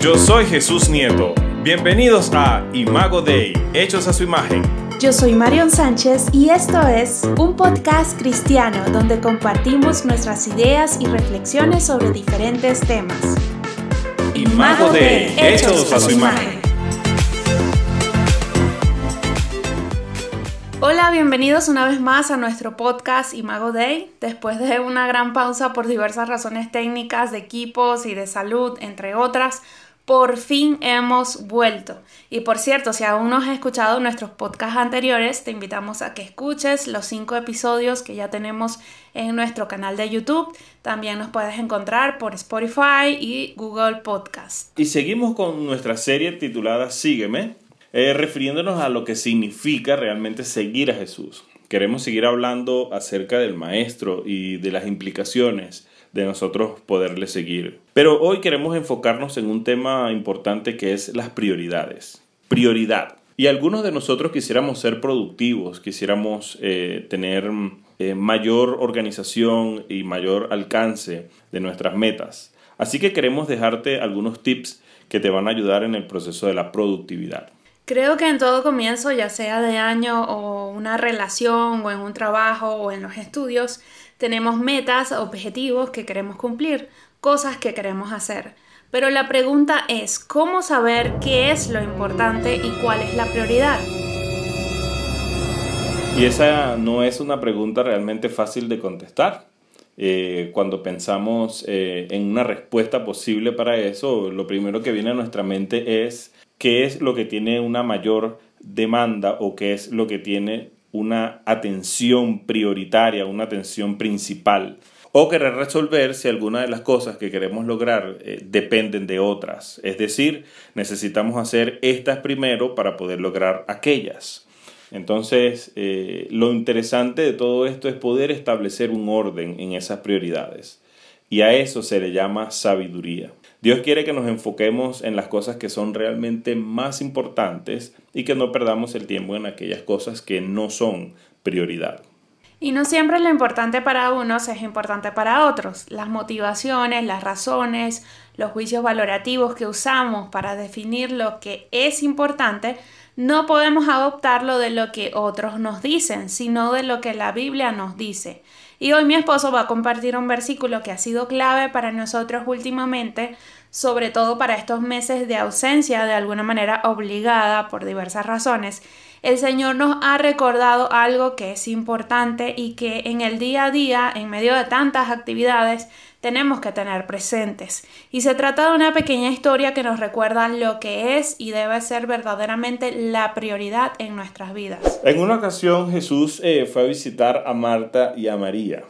Yo soy Jesús Nieto. Bienvenidos a Imago Dei, hechos a su imagen. Yo soy Marion Sánchez y esto es un podcast cristiano donde compartimos nuestras ideas y reflexiones sobre diferentes temas. Imago Dei, hechos a su imagen. Hola, bienvenidos una vez más a nuestro podcast Imago Day. Después de una gran pausa por diversas razones técnicas de equipos y de salud, entre otras, por fin hemos vuelto. Y por cierto, si aún no has escuchado nuestros podcasts anteriores, te invitamos a que escuches los cinco episodios que ya tenemos en nuestro canal de YouTube. También nos puedes encontrar por Spotify y Google Podcast. Y seguimos con nuestra serie titulada Sígueme, eh, refiriéndonos a lo que significa realmente seguir a Jesús. Queremos seguir hablando acerca del Maestro y de las implicaciones de nosotros poderle seguir. Pero hoy queremos enfocarnos en un tema importante que es las prioridades. Prioridad. Y algunos de nosotros quisiéramos ser productivos, quisiéramos eh, tener eh, mayor organización y mayor alcance de nuestras metas. Así que queremos dejarte algunos tips que te van a ayudar en el proceso de la productividad. Creo que en todo comienzo, ya sea de año o una relación o en un trabajo o en los estudios, tenemos metas, objetivos que queremos cumplir, cosas que queremos hacer. Pero la pregunta es, ¿cómo saber qué es lo importante y cuál es la prioridad? Y esa no es una pregunta realmente fácil de contestar. Eh, cuando pensamos eh, en una respuesta posible para eso, lo primero que viene a nuestra mente es qué es lo que tiene una mayor demanda o qué es lo que tiene una atención prioritaria, una atención principal. O querer resolver si alguna de las cosas que queremos lograr eh, dependen de otras. Es decir, necesitamos hacer estas primero para poder lograr aquellas. Entonces, eh, lo interesante de todo esto es poder establecer un orden en esas prioridades. Y a eso se le llama sabiduría. Dios quiere que nos enfoquemos en las cosas que son realmente más importantes y que no perdamos el tiempo en aquellas cosas que no son prioridad. Y no siempre lo importante para unos es importante para otros. Las motivaciones, las razones, los juicios valorativos que usamos para definir lo que es importante, no podemos adoptarlo de lo que otros nos dicen, sino de lo que la Biblia nos dice. Y hoy mi esposo va a compartir un versículo que ha sido clave para nosotros últimamente, sobre todo para estos meses de ausencia de alguna manera obligada por diversas razones. El Señor nos ha recordado algo que es importante y que en el día a día, en medio de tantas actividades, tenemos que tener presentes. Y se trata de una pequeña historia que nos recuerda lo que es y debe ser verdaderamente la prioridad en nuestras vidas. En una ocasión Jesús eh, fue a visitar a Marta y a María.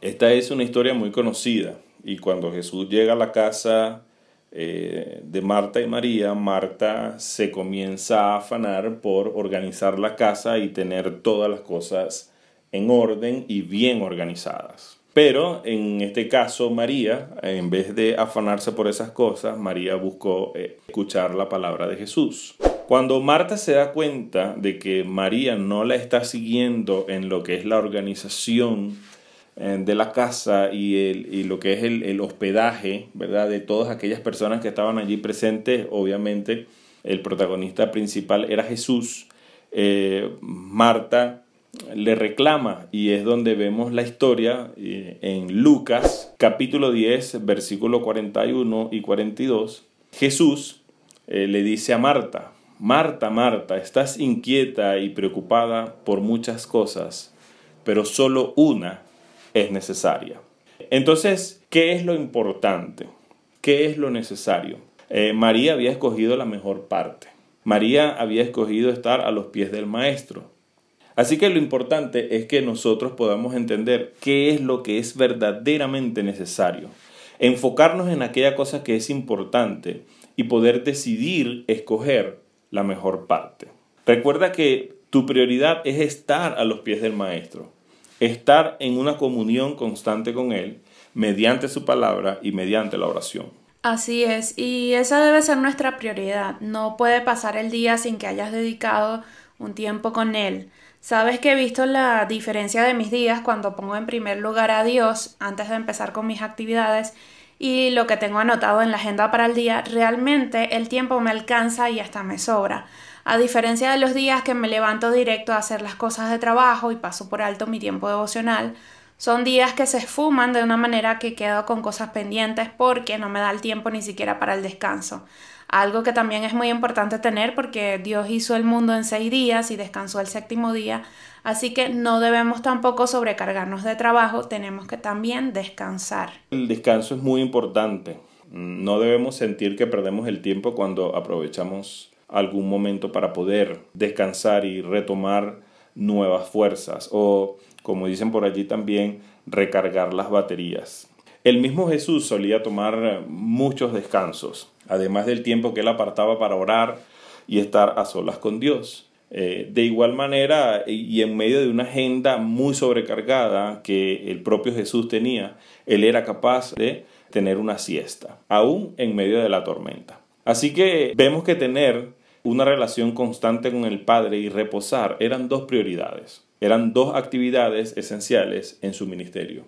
Esta es una historia muy conocida y cuando Jesús llega a la casa eh, de Marta y María, Marta se comienza a afanar por organizar la casa y tener todas las cosas en orden y bien organizadas. Pero en este caso María, en vez de afanarse por esas cosas, María buscó eh, escuchar la palabra de Jesús. Cuando Marta se da cuenta de que María no la está siguiendo en lo que es la organización eh, de la casa y, lo que es el, hospedaje, ¿verdad? De todas aquellas personas que estaban allí presentes, obviamente el protagonista principal era Jesús. Eh, Marta le reclama y es donde vemos la historia eh, en Lucas capítulo 10 versículo 41 y 42. Jesús eh, le dice a Marta, Marta, Marta, estás inquieta y preocupada por muchas cosas, pero solo una es necesaria. Entonces, ¿qué es lo importante? ¿Qué es lo necesario? Eh, María había escogido la mejor parte. María había escogido estar a los pies del Maestro. Así que lo importante es que nosotros podamos entender qué es lo que es verdaderamente necesario, enfocarnos en aquella cosa que es importante y poder decidir escoger la mejor parte. Recuerda que tu prioridad es estar a los pies del Maestro, estar en una comunión constante con Él mediante su palabra y mediante la oración. Así es, y esa debe ser nuestra prioridad. No puede pasar el día sin que hayas dedicado un tiempo con Él. Sabes que he visto la diferencia de mis días cuando pongo en primer lugar a Dios antes de empezar con mis actividades y lo que tengo anotado en la agenda para el día, realmente el tiempo me alcanza y hasta me sobra. A diferencia de los días que me levanto directo a hacer las cosas de trabajo y paso por alto mi tiempo devocional, son días que se esfuman de una manera que quedo con cosas pendientes porque no me da el tiempo ni siquiera para el descanso. Algo que también es muy importante tener porque Dios hizo el mundo en seis días y descansó el séptimo día, así que no debemos tampoco sobrecargarnos de trabajo, tenemos que también descansar. El descanso es muy importante. No debemos sentir que perdemos el tiempo cuando aprovechamos algún momento para poder descansar y retomar nuevas fuerzas o, como dicen por allí también, recargar las baterías. El mismo Jesús solía tomar muchos descansos, además del tiempo que él apartaba para orar y estar a solas con Dios. Eh, de igual manera, y en medio de una agenda muy sobrecargada que el propio Jesús tenía, él era capaz de tener una siesta, aún en medio de la tormenta. Así que vemos que tener una relación constante con el Padre y reposar eran dos prioridades, eran dos actividades esenciales en su ministerio.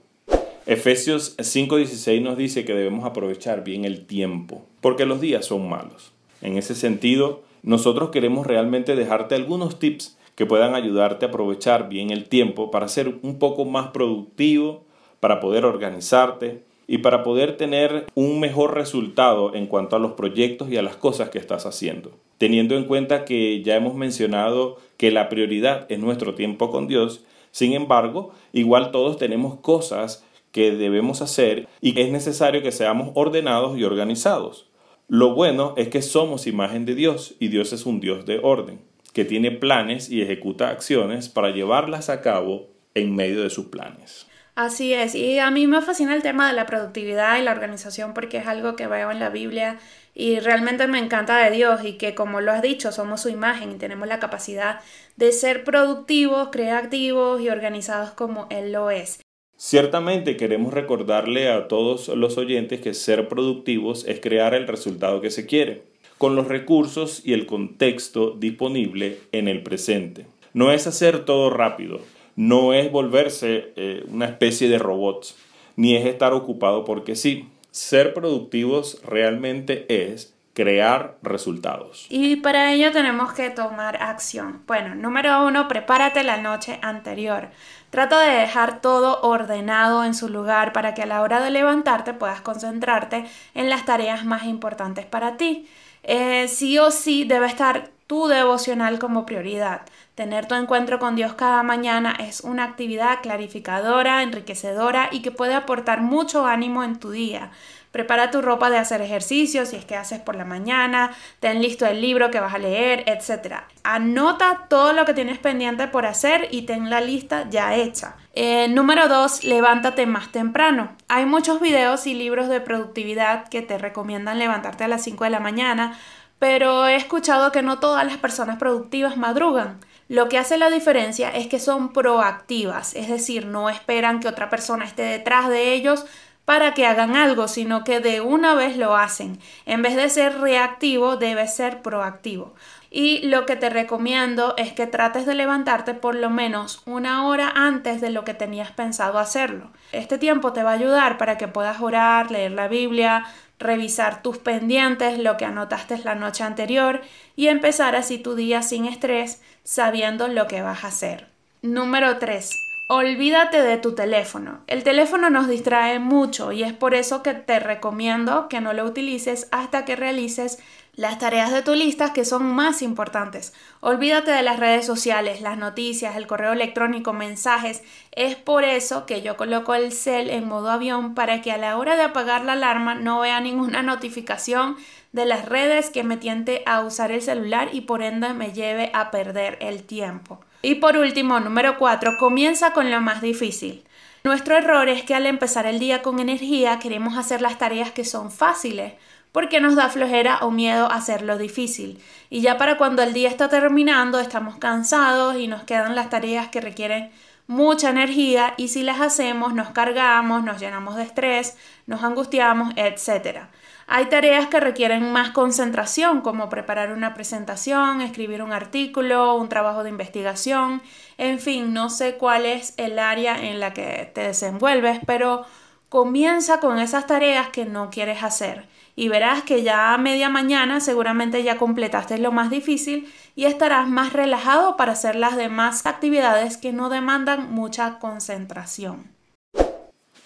Efesios 5:16 nos dice que debemos aprovechar bien el tiempo, porque los días son malos. En ese sentido, nosotros queremos realmente dejarte algunos tips que puedan ayudarte a aprovechar bien el tiempo para ser un poco más productivo, para poder organizarte y para poder tener un mejor resultado en cuanto a los proyectos y a las cosas que estás haciendo teniendo en cuenta que ya hemos mencionado que la prioridad es nuestro tiempo con Dios, sin embargo, igual todos tenemos cosas que debemos hacer y es necesario que seamos ordenados y organizados. Lo bueno es que somos imagen de Dios y Dios es un Dios de orden, que tiene planes y ejecuta acciones para llevarlas a cabo en medio de sus planes. Así es, y a mí me fascina el tema de la productividad y la organización porque es algo que veo en la Biblia y realmente me encanta de Dios y que como lo has dicho, somos su imagen y tenemos la capacidad de ser productivos, creativos y organizados como Él lo es. Ciertamente queremos recordarle a todos los oyentes que ser productivos es crear el resultado que se quiere, con los recursos y el contexto disponible en el presente. No es hacer todo rápido, no es volverse eh, una especie de robots, ni es estar ocupado porque sí. Ser productivos realmente es crear resultados. Y para ello tenemos que tomar acción. Bueno, número uno, prepárate la noche anterior. Trata de dejar todo ordenado en su lugar para que a la hora de levantarte puedas concentrarte en las tareas más importantes para ti. Eh, sí o sí debe estar tu devocional como prioridad. Tener tu encuentro con Dios cada mañana es una actividad clarificadora, enriquecedora y que puede aportar mucho ánimo en tu día. Prepara tu ropa de hacer ejercicio si es que haces por la mañana, ten listo el libro que vas a leer, etc. Anota todo lo que tienes pendiente por hacer y ten la lista ya hecha. Eh, número 2. Levántate más temprano. Hay muchos videos y libros de productividad que te recomiendan levantarte a las 5 de la mañana pero he escuchado que no todas las personas productivas madrugan. Lo que hace la diferencia es que son proactivas, es decir, no esperan que otra persona esté detrás de ellos para que hagan algo, sino que de una vez lo hacen. En vez de ser reactivo, debe ser proactivo. Y lo que te recomiendo es que trates de levantarte por lo menos una hora antes de lo que tenías pensado hacerlo. Este tiempo te va a ayudar para que puedas orar, leer la Biblia, revisar tus pendientes, lo que anotaste la noche anterior y empezar así tu día sin estrés, sabiendo lo que vas a hacer. Número 3. Olvídate de tu teléfono. El teléfono nos distrae mucho y es por eso que te recomiendo que no lo utilices hasta que realices las tareas de tu lista que son más importantes. Olvídate de las redes sociales, las noticias, el correo electrónico, mensajes. Es por eso que yo coloco el cel en modo avión para que a la hora de apagar la alarma no vea ninguna notificación de las redes que me tiente a usar el celular y por ende me lleve a perder el tiempo. Y por último, número 4, comienza con lo más difícil. Nuestro error es que al empezar el día con energía queremos hacer las tareas que son fáciles porque nos da flojera o miedo hacerlo difícil. Y ya para cuando el día está terminando estamos cansados y nos quedan las tareas que requieren mucha energía y si las hacemos nos cargamos, nos llenamos de estrés, nos angustiamos, etc. Hay tareas que requieren más concentración, como preparar una presentación, escribir un artículo, un trabajo de investigación, en fin, no sé cuál es el área en la que te desenvuelves, pero comienza con esas tareas que no quieres hacer y verás que ya a media mañana seguramente ya completaste lo más difícil y estarás más relajado para hacer las demás actividades que no demandan mucha concentración.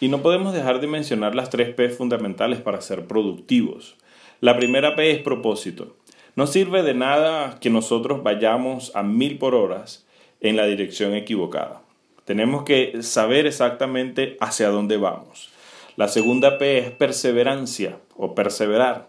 Y no podemos dejar de mencionar las tres P fundamentales para ser productivos. La primera P es propósito. No sirve de nada que nosotros vayamos a mil por horas en la dirección equivocada. Tenemos que saber exactamente hacia dónde vamos. La segunda P es perseverancia o perseverar.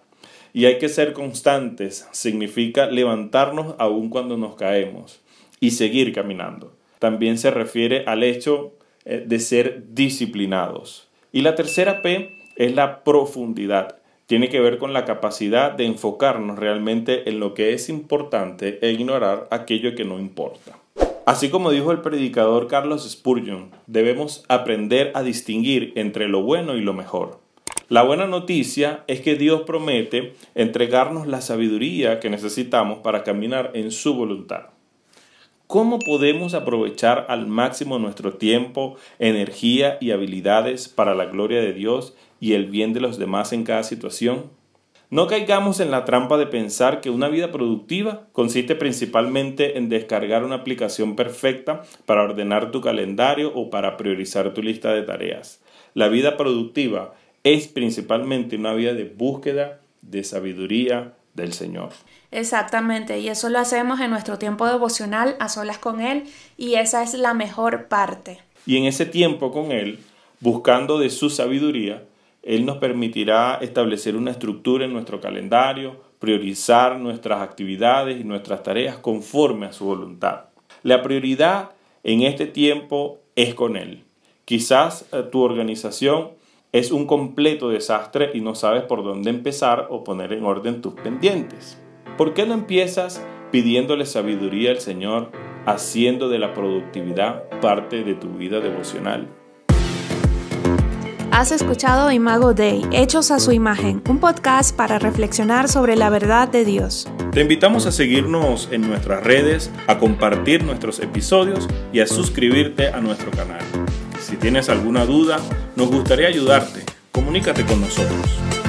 Y hay que ser constantes. Significa levantarnos aun cuando nos caemos y seguir caminando. También se refiere al hecho eh, de ser disciplinados. Y la tercera P es la profundidad. Tiene que ver con la capacidad de enfocarnos realmente en lo que es importante e ignorar aquello que no importa. Así como dijo el predicador Carlos Spurgeon, debemos aprender a distinguir entre lo bueno y lo mejor. La buena noticia es que Dios promete entregarnos la sabiduría que necesitamos para caminar en su voluntad. ¿Cómo podemos aprovechar al máximo nuestro tiempo, energía y habilidades para la gloria de Dios y el bien de los demás en cada situación? No caigamos en la trampa de pensar que una vida productiva consiste principalmente en descargar una aplicación perfecta para ordenar tu calendario o para priorizar tu lista de tareas. La vida productiva es principalmente una vida de búsqueda de sabiduría del Señor. Exactamente, y eso lo hacemos en nuestro tiempo devocional a solas con Él, y esa es la mejor parte. Y en ese tiempo con Él, buscando de su sabiduría, Él nos permitirá establecer una estructura en nuestro calendario, priorizar nuestras actividades y nuestras tareas conforme a su voluntad. La prioridad en este tiempo es con Él. Quizás eh, tu organización es un completo desastre y no sabes por dónde empezar o poner en orden tus pendientes. ¿Por qué no empiezas pidiéndole sabiduría al Señor, haciendo de la productividad parte de tu vida devocional? Has escuchado Imago Day, Hechos a su imagen, un podcast para reflexionar sobre la verdad de Dios. Te invitamos a seguirnos en nuestras redes, a compartir nuestros episodios y a suscribirte a nuestro canal. Si tienes alguna duda, nos gustaría ayudarte. Comunícate con nosotros.